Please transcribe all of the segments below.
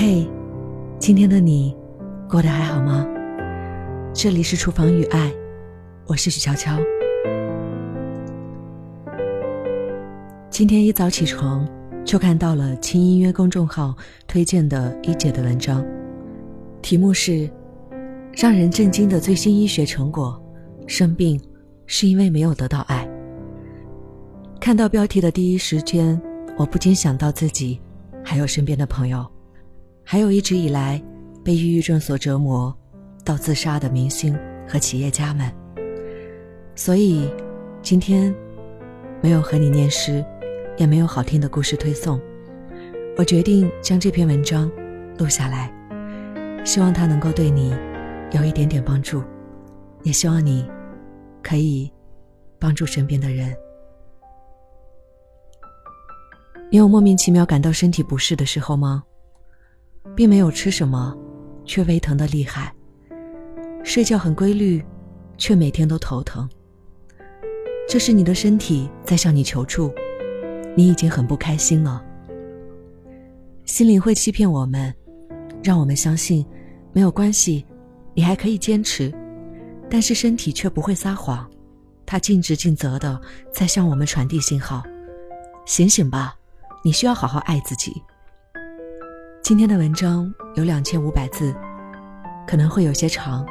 嘿，今天的你过得还好吗？这里是厨房与爱，我是许悄悄。今天一早起床就看到了轻音乐公众号推荐的一姐的文章，题目是“让人震惊的最新医学成果：生病是因为没有得到爱”。看到标题的第一时间，我不禁想到自己，还有身边的朋友。还有一直以来被抑郁症所折磨到自杀的明星和企业家们，所以今天没有和你念诗，也没有好听的故事推送，我决定将这篇文章录下来，希望它能够对你有一点点帮助，也希望你可以帮助身边的人。你有莫名其妙感到身体不适的时候吗？并没有吃什么，却胃疼的厉害；睡觉很规律，却每天都头疼。这是你的身体在向你求助，你已经很不开心了。心灵会欺骗我们，让我们相信没有关系，你还可以坚持。但是身体却不会撒谎，它尽职尽责的在向我们传递信号：醒醒吧，你需要好好爱自己。今天的文章有两千五百字，可能会有些长，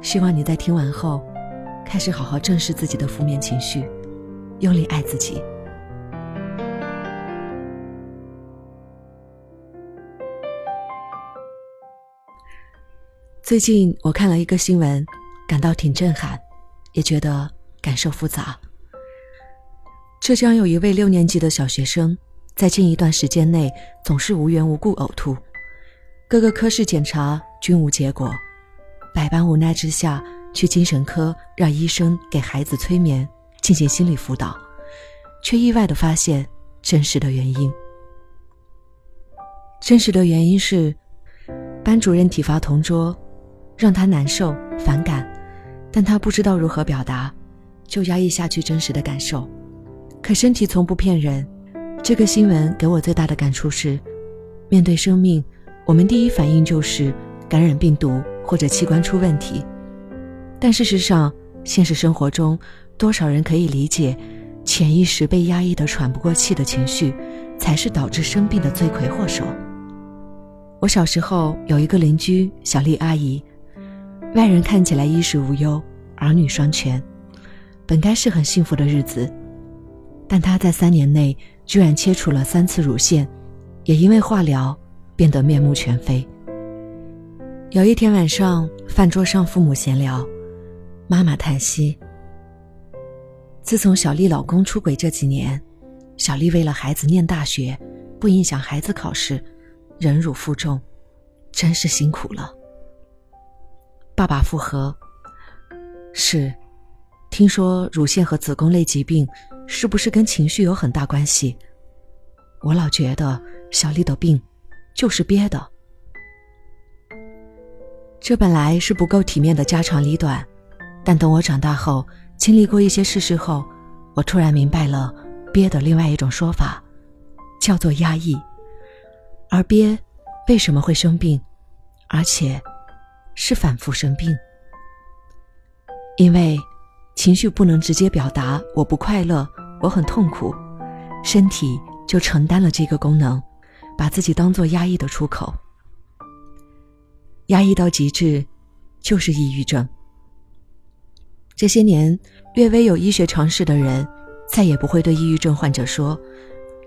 希望你在听完后，开始好好正视自己的负面情绪，用力爱自己。最近我看了一个新闻，感到挺震撼，也觉得感受复杂。浙江有一位六年级的小学生。在近一段时间内，总是无缘无故呕吐，各个科室检查均无结果，百般无奈之下，去精神科让医生给孩子催眠，进行心理辅导，却意外的发现真实的原因。真实的原因是，班主任体罚同桌，让他难受反感，但他不知道如何表达，就压抑下去真实的感受，可身体从不骗人。这个新闻给我最大的感触是：面对生命，我们第一反应就是感染病毒或者器官出问题。但事实上，现实生活中，多少人可以理解，潜意识被压抑的喘不过气的情绪，才是导致生病的罪魁祸首。我小时候有一个邻居小丽阿姨，外人看起来衣食无忧，儿女双全，本该是很幸福的日子。但她在三年内居然切除了三次乳腺，也因为化疗变得面目全非。有一天晚上，饭桌上父母闲聊，妈妈叹息：“自从小丽老公出轨这几年，小丽为了孩子念大学，不影响孩子考试，忍辱负重，真是辛苦了。”爸爸附和：“是。”听说乳腺和子宫类疾病是不是跟情绪有很大关系？我老觉得小丽的病就是憋的。这本来是不够体面的家长里短，但等我长大后，经历过一些事实后，我突然明白了憋的另外一种说法，叫做压抑。而憋为什么会生病，而且是反复生病？因为。情绪不能直接表达，我不快乐，我很痛苦，身体就承担了这个功能，把自己当做压抑的出口。压抑到极致，就是抑郁症。这些年，略微有医学常识的人，再也不会对抑郁症患者说：“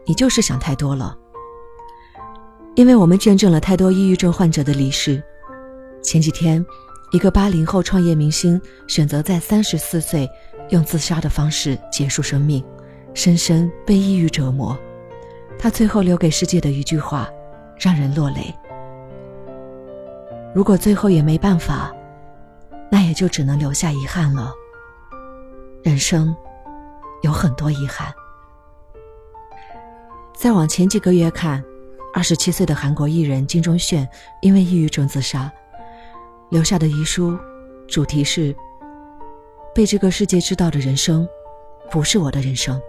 你就是想太多了。”因为我们见证了太多抑郁症患者的离世。前几天。一个八零后创业明星选择在三十四岁用自杀的方式结束生命，深深被抑郁折磨。他最后留给世界的一句话，让人落泪。如果最后也没办法，那也就只能留下遗憾了。人生有很多遗憾。再往前几个月看，二十七岁的韩国艺人金钟铉因为抑郁症自杀。留下的遗书，主题是：被这个世界知道的人生，不是我的人生。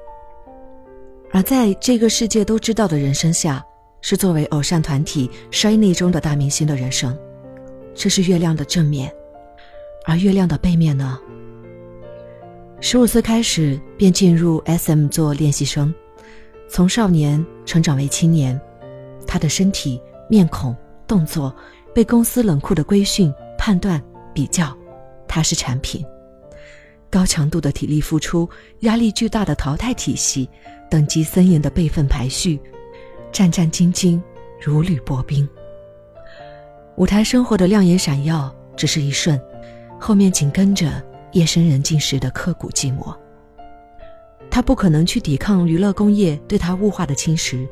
而在这个世界都知道的人生下，是作为偶像团体 Shiny 中的大明星的人生，这是月亮的正面，而月亮的背面呢？十五岁开始便进入 SM 做练习生，从少年成长为青年，他的身体、面孔、动作被公司冷酷的规训、判断、比较，他是产品。高强度的体力付出，压力巨大的淘汰体系，等级森严的辈分排序，战战兢兢，如履薄冰。舞台生活的亮眼闪耀只是一瞬，后面紧跟着夜深人静时的刻骨寂寞。他不可能去抵抗娱乐工业对他物化的侵蚀，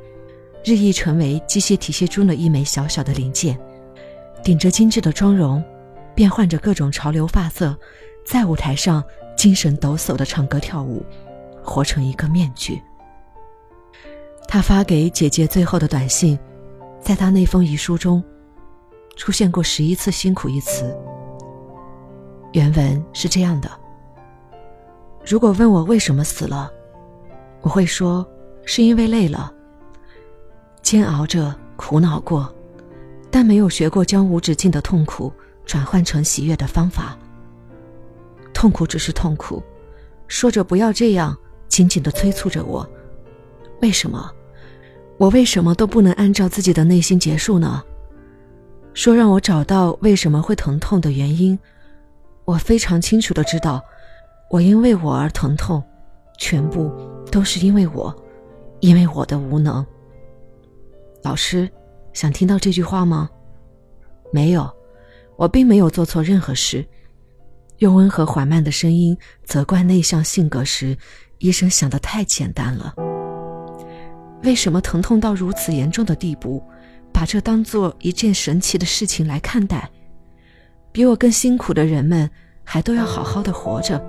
日益成为机械体系中的一枚小小的零件，顶着精致的妆容，变换着各种潮流发色，在舞台上。精神抖擞的唱歌跳舞，活成一个面具。他发给姐姐最后的短信，在他那封遗书中，出现过十一次“辛苦”一词。原文是这样的：如果问我为什么死了，我会说是因为累了，煎熬着，苦恼过，但没有学过将无止境的痛苦转换成喜悦的方法。痛苦只是痛苦，说着不要这样，紧紧的催促着我。为什么？我为什么都不能按照自己的内心结束呢？说让我找到为什么会疼痛的原因。我非常清楚的知道，我因为我而疼痛，全部都是因为我，因为我的无能。老师，想听到这句话吗？没有，我并没有做错任何事。用温和缓慢的声音责怪内向性格时，医生想的太简单了。为什么疼痛到如此严重的地步，把这当做一件神奇的事情来看待？比我更辛苦的人们还都要好好的活着，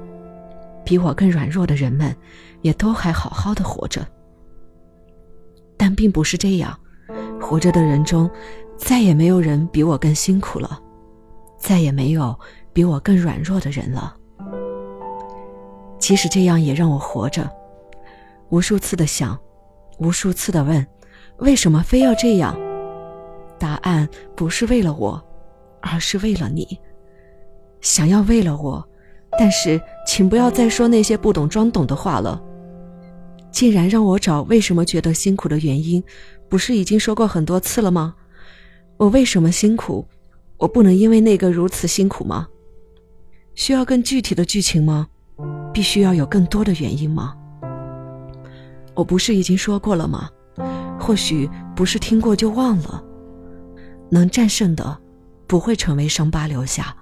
比我更软弱的人们也都还好好的活着。但并不是这样，活着的人中，再也没有人比我更辛苦了，再也没有。比我更软弱的人了。即使这样，也让我活着。无数次的想，无数次的问：为什么非要这样？答案不是为了我，而是为了你。想要为了我，但是请不要再说那些不懂装懂的话了。竟然让我找为什么觉得辛苦的原因，不是已经说过很多次了吗？我为什么辛苦？我不能因为那个如此辛苦吗？需要更具体的剧情吗？必须要有更多的原因吗？我不是已经说过了吗？或许不是听过就忘了。能战胜的，不会成为伤疤留下。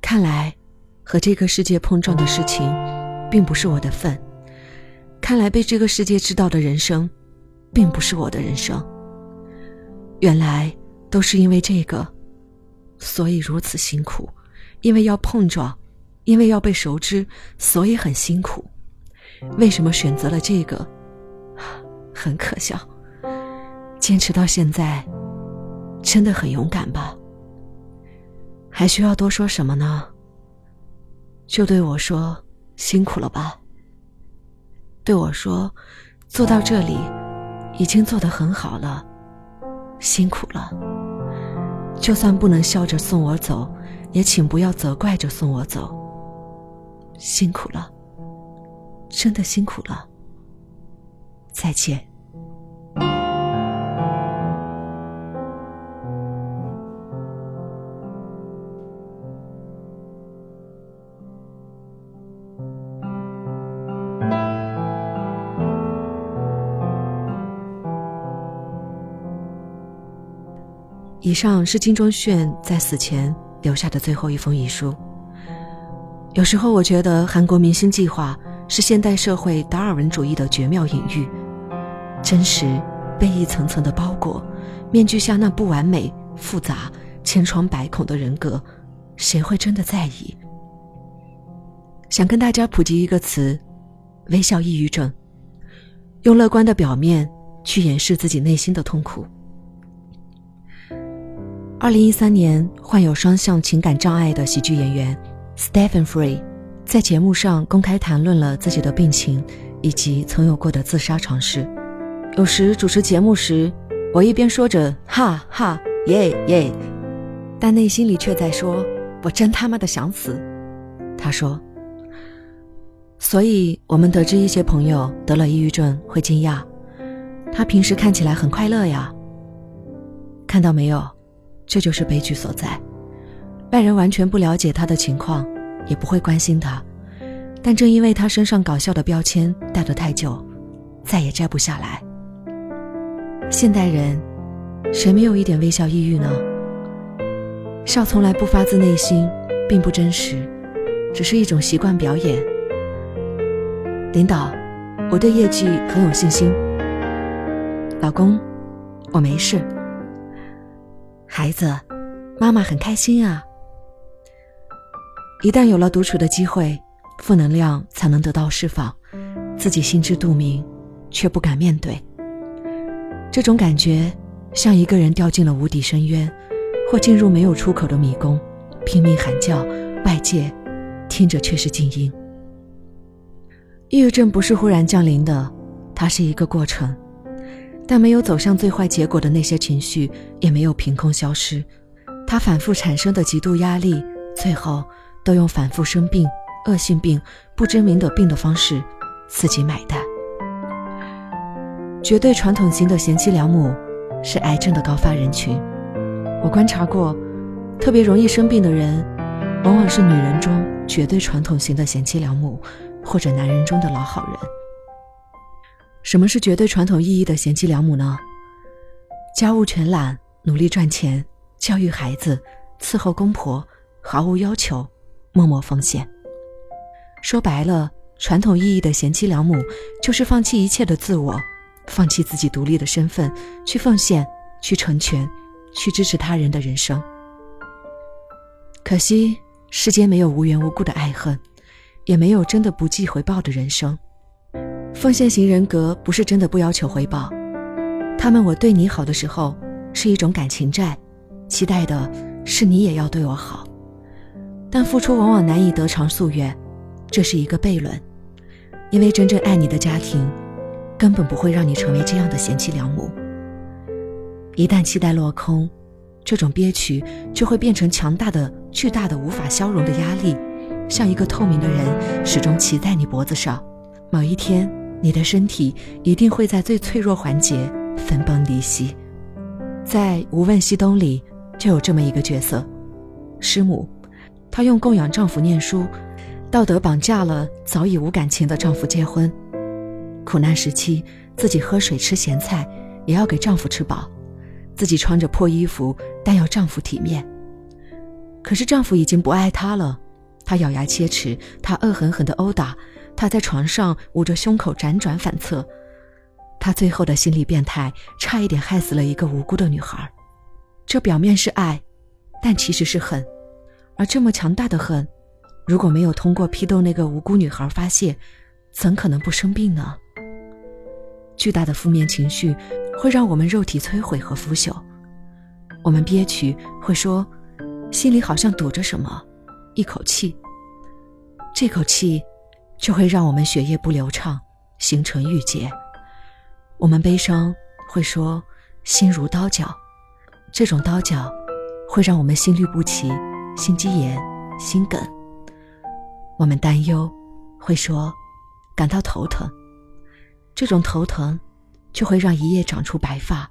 看来，和这个世界碰撞的事情，并不是我的份。看来被这个世界知道的人生，并不是我的人生。原来都是因为这个，所以如此辛苦。因为要碰撞，因为要被熟知，所以很辛苦。为什么选择了这个？很可笑。坚持到现在，真的很勇敢吧？还需要多说什么呢？就对我说辛苦了吧。对我说，做到这里，已经做得很好了，辛苦了。就算不能笑着送我走。也请不要责怪着送我走。辛苦了，真的辛苦了。再见。以上是金钟铉在死前。留下的最后一封遗书。有时候我觉得韩国明星计划是现代社会达尔文主义的绝妙隐喻，真实被一层层的包裹，面具下那不完美、复杂、千疮百孔的人格，谁会真的在意？想跟大家普及一个词：微笑抑郁症，用乐观的表面去掩饰自己内心的痛苦。二零一三年，患有双向情感障碍的喜剧演员 Stephen Free 在节目上公开谈论了自己的病情以及曾有过的自杀尝试。有时主持节目时，我一边说着哈哈耶耶，但内心里却在说：“我真他妈的想死。”他说。所以，我们得知一些朋友得了抑郁症会惊讶，他平时看起来很快乐呀。看到没有，这就是悲剧所在。外人完全不了解他的情况，也不会关心他，但正因为他身上搞笑的标签戴得太久，再也摘不下来。现代人，谁没有一点微笑抑郁呢？笑从来不发自内心，并不真实，只是一种习惯表演。领导，我对业绩很有信心。老公，我没事。孩子，妈妈很开心啊。一旦有了独处的机会，负能量才能得到释放，自己心知肚明，却不敢面对。这种感觉像一个人掉进了无底深渊，或进入没有出口的迷宫，拼命喊叫，外界听着却是静音。抑郁症不是忽然降临的，它是一个过程，但没有走向最坏结果的那些情绪也没有凭空消失，他反复产生的极度压力，最后都用反复生病、恶性病、不知名的病的方式自己买单。绝对传统型的贤妻良母是癌症的高发人群，我观察过，特别容易生病的人，往往是女人中绝对传统型的贤妻良母。或者男人中的老好人。什么是绝对传统意义的贤妻良母呢？家务全揽，努力赚钱，教育孩子，伺候公婆，毫无要求，默默奉献。说白了，传统意义的贤妻良母就是放弃一切的自我，放弃自己独立的身份，去奉献，去成全，去支持他人的人生。可惜世间没有无缘无故的爱恨。也没有真的不计回报的人生。奉献型人格不是真的不要求回报，他们我对你好的时候是一种感情债，期待的是你也要对我好。但付出往往难以得偿夙愿，这是一个悖论。因为真正爱你的家庭，根本不会让你成为这样的贤妻良母。一旦期待落空，这种憋屈就会变成强大的、巨大的、无法消融的压力。像一个透明的人，始终骑在你脖子上。某一天，你的身体一定会在最脆弱环节分崩离析。在《无问西东》里，就有这么一个角色，师母，她用供养丈夫念书，道德绑架了早已无感情的丈夫结婚。苦难时期，自己喝水吃咸菜，也要给丈夫吃饱；自己穿着破衣服，但要丈夫体面。可是丈夫已经不爱她了。她咬牙切齿，她恶狠狠地殴打，他在床上捂着胸口辗转反侧，他最后的心理变态差一点害死了一个无辜的女孩。这表面是爱，但其实是恨，而这么强大的恨，如果没有通过批斗那个无辜女孩发泄，怎可能不生病呢？巨大的负面情绪会让我们肉体摧毁和腐朽，我们憋屈，会说，心里好像堵着什么。一口气，这口气就会让我们血液不流畅，形成郁结。我们悲伤会说心如刀绞，这种刀绞会让我们心律不齐、心肌炎、心梗。我们担忧会说感到头疼，这种头疼就会让一夜长出白发，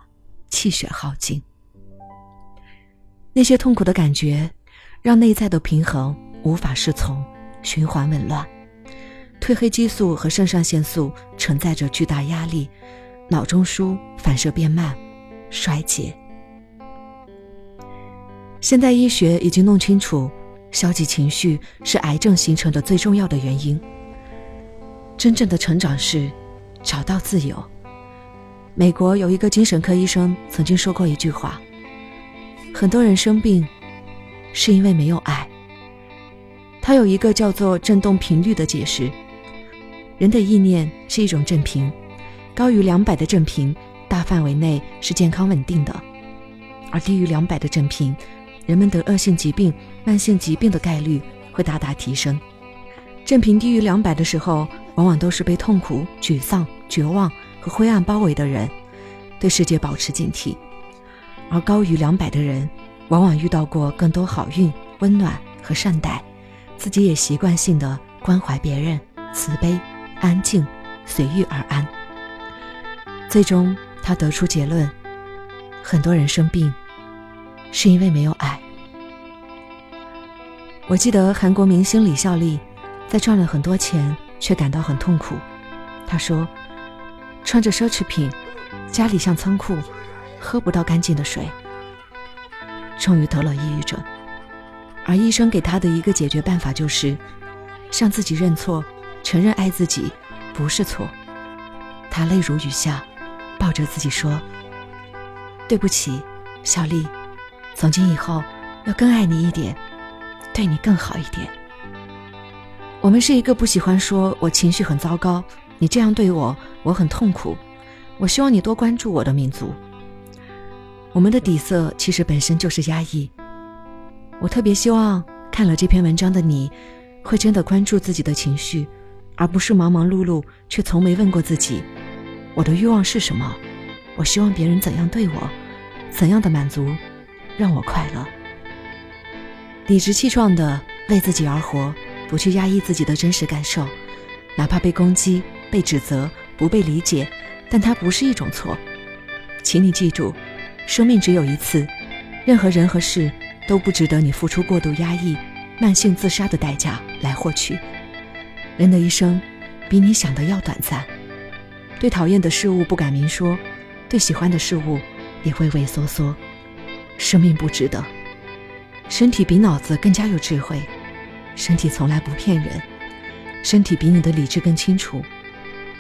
气血耗尽。那些痛苦的感觉。让内在的平衡无法适从，循环紊乱，褪黑激素和肾上腺素承载着巨大压力，脑中枢反射变慢，衰竭。现代医学已经弄清楚，消极情绪是癌症形成的最重要的原因。真正的成长是找到自由。美国有一个精神科医生曾经说过一句话：很多人生病。是因为没有爱。他有一个叫做振动频率的解释：人的意念是一种振频，高于两百的振频，大范围内是健康稳定的；而低于两百的振频，人们得恶性疾病、慢性疾病的概率会大大提升。振频低于两百的时候，往往都是被痛苦、沮丧、绝望和灰暗包围的人。对世界保持警惕，而高于两百的人，往往遇到过更多好运、温暖和善待，自己也习惯性的关怀别人，慈悲、安静、随遇而安。最终，他得出结论：很多人生病，是因为没有爱。我记得韩国明星李孝利，在赚了很多钱却感到很痛苦。他说：“穿着奢侈品。”家里像仓库，喝不到干净的水。终于得了抑郁症，而医生给他的一个解决办法就是，向自己认错，承认爱自己不是错。他泪如雨下，抱着自己说：“对不起，小丽，从今以后要更爱你一点，对你更好一点。”我们是一个不喜欢说我情绪很糟糕，你这样对我，我很痛苦。我希望你多关注我的民族。我们的底色其实本身就是压抑。我特别希望看了这篇文章的你，会真的关注自己的情绪，而不是忙忙碌碌却从没问过自己：我的欲望是什么？我希望别人怎样对我？怎样的满足让我快乐？理直气壮的为自己而活，不去压抑自己的真实感受，哪怕被攻击、被指责、不被理解。但它不是一种错，请你记住，生命只有一次，任何人和事都不值得你付出过度压抑、慢性自杀的代价来获取。人的一生，比你想的要短暂。对讨厌的事物不敢明说，对喜欢的事物也畏畏缩缩。生命不值得。身体比脑子更加有智慧，身体从来不骗人，身体比你的理智更清楚，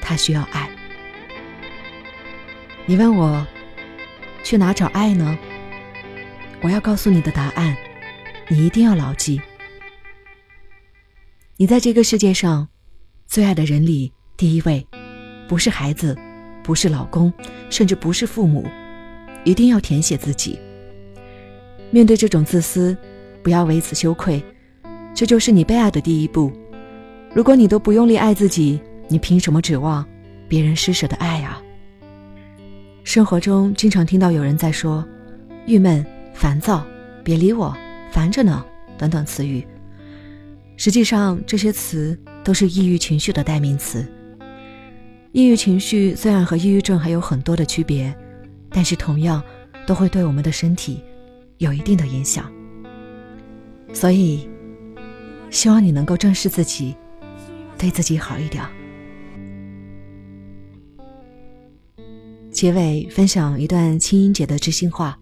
它需要爱。你问我去哪找爱呢？我要告诉你的答案，你一定要牢记。你在这个世界上最爱的人里，第一位不是孩子，不是老公，甚至不是父母，一定要填写自己。面对这种自私，不要为此羞愧，这就是你被爱的第一步。如果你都不用力爱自己，你凭什么指望别人施舍的爱啊？生活中经常听到有人在说“郁闷、烦躁、别理我、烦着呢”等等词语。实际上，这些词都是抑郁情绪的代名词。抑郁情绪虽然和抑郁症还有很多的区别，但是同样都会对我们的身体有一定的影响。所以，希望你能够正视自己，对自己好一点。结尾分享一段青音姐的知心话。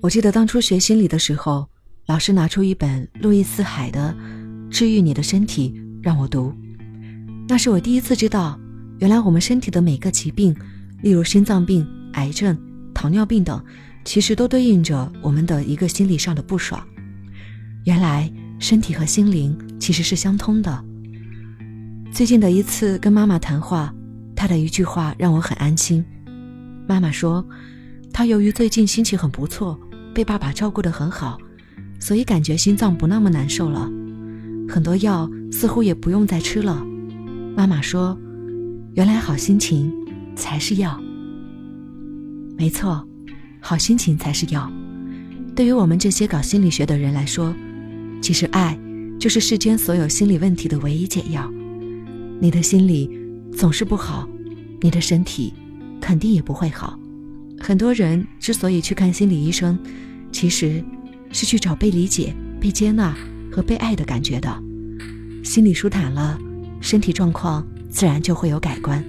我记得当初学心理的时候，老师拿出一本路易斯海的《治愈你的身体》让我读，那是我第一次知道，原来我们身体的每个疾病，例如心脏病、癌症、糖尿病等，其实都对应着我们的一个心理上的不爽。原来身体和心灵其实是相通的。最近的一次跟妈妈谈话。她的一句话让我很安心。妈妈说，她由于最近心情很不错，被爸爸照顾得很好，所以感觉心脏不那么难受了，很多药似乎也不用再吃了。妈妈说，原来好心情才是药。没错，好心情才是药。对于我们这些搞心理学的人来说，其实爱就是世间所有心理问题的唯一解药。你的心理。总是不好，你的身体肯定也不会好。很多人之所以去看心理医生，其实是去找被理解、被接纳和被爱的感觉的。心里舒坦了，身体状况自然就会有改观。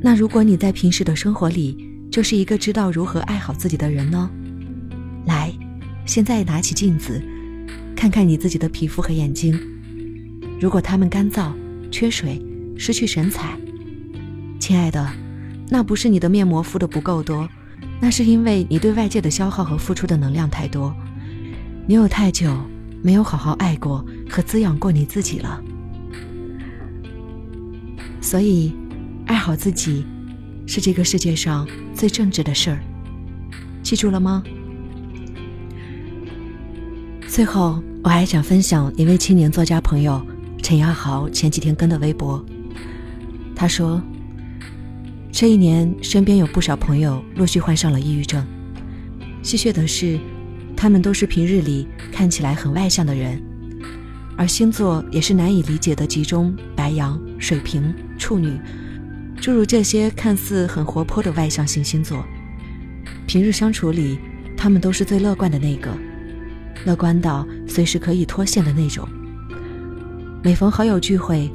那如果你在平时的生活里就是一个知道如何爱好自己的人呢？来，现在拿起镜子，看看你自己的皮肤和眼睛，如果它们干燥、缺水。失去神采，亲爱的，那不是你的面膜敷的不够多，那是因为你对外界的消耗和付出的能量太多，你有太久没有好好爱过和滋养过你自己了。所以，爱好自己，是这个世界上最正直的事儿，记住了吗？最后，我还想分享一位青年作家朋友陈亚豪前几天跟的微博。他说：“这一年，身边有不少朋友陆续患上了抑郁症。戏谑的是，他们都是平日里看起来很外向的人，而星座也是难以理解的集中白羊、水瓶、处女，诸如这些看似很活泼的外向型星座。平日相处里，他们都是最乐观的那个，乐观到随时可以脱线的那种。每逢好友聚会，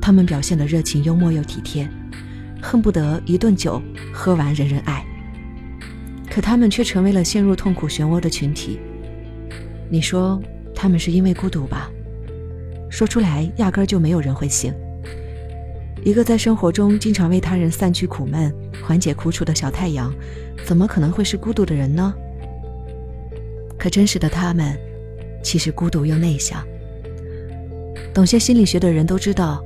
他们表现的热情、幽默又体贴。恨不得一顿酒喝完人人爱，可他们却成为了陷入痛苦漩涡的群体。你说他们是因为孤独吧？说出来压根儿就没有人会信。一个在生活中经常为他人散去苦闷、缓解苦楚的小太阳，怎么可能会是孤独的人呢？可真实的他们，其实孤独又内向。懂些心理学的人都知道，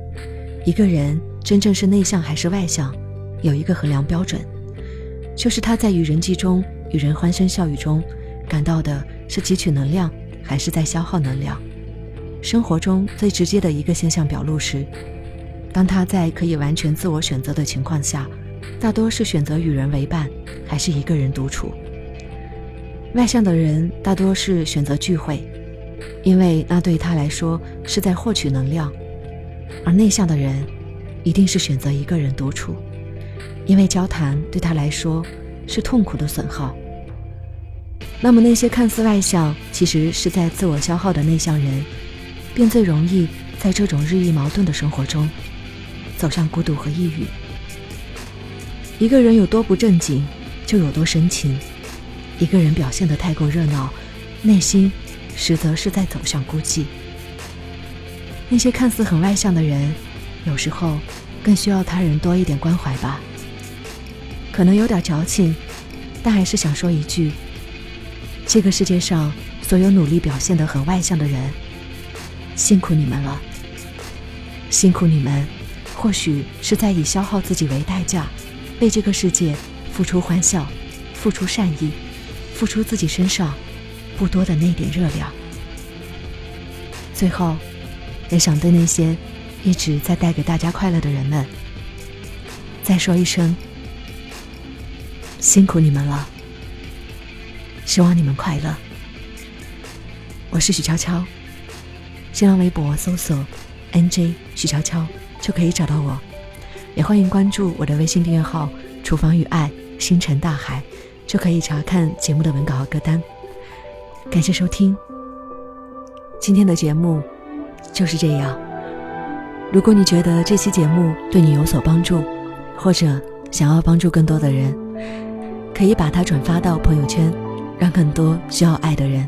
一个人。真正是内向还是外向，有一个衡量标准，就是他在与人际中、与人欢声笑语中，感到的是汲取能量，还是在消耗能量。生活中最直接的一个现象表露是，当他在可以完全自我选择的情况下，大多是选择与人为伴，还是一个人独处。外向的人大多是选择聚会，因为那对他来说是在获取能量，而内向的人。一定是选择一个人独处，因为交谈对他来说是痛苦的损耗。那么那些看似外向，其实是在自我消耗的内向人，便最容易在这种日益矛盾的生活中走向孤独和抑郁。一个人有多不正经，就有多深情；一个人表现得太过热闹，内心实则是在走向孤寂。那些看似很外向的人。有时候，更需要他人多一点关怀吧。可能有点矫情，但还是想说一句：这个世界上所有努力表现得很外向的人，辛苦你们了。辛苦你们，或许是在以消耗自己为代价，为这个世界付出欢笑，付出善意，付出自己身上不多的那点热量。最后，也想对那些。一直在带给大家快乐的人们，再说一声辛苦你们了。希望你们快乐。我是许悄悄，新浪微博搜索 “nj 许悄悄”就可以找到我，也欢迎关注我的微信订阅号“厨房与爱星辰大海”，就可以查看节目的文稿和歌单。感谢收听，今天的节目就是这样。如果你觉得这期节目对你有所帮助，或者想要帮助更多的人，可以把它转发到朋友圈，让更多需要爱的人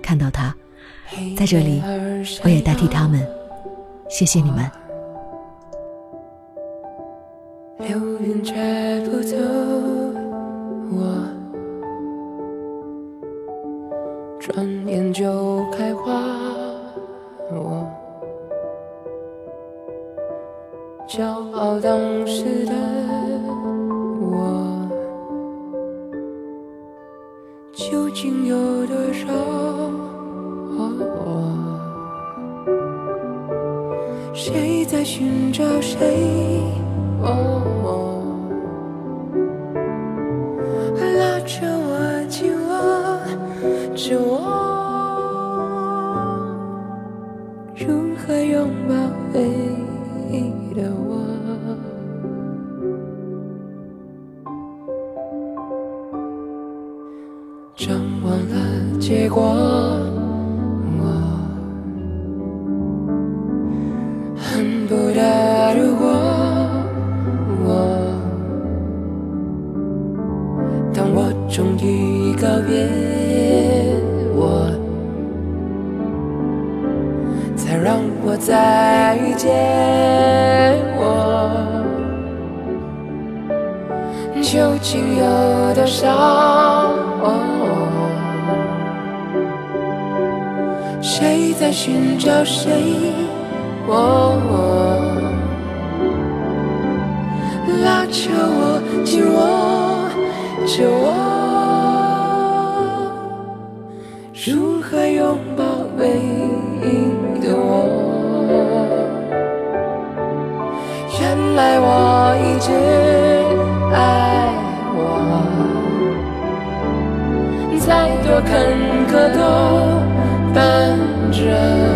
看到它。在这里，我也代替他们，谢谢你们。流云却不走，我转眼就开花，当时的结果，在寻找谁？哦，拉扯我，紧握着我，如何拥抱唯一的我？原来我一直爱我，再多坎坷都。着。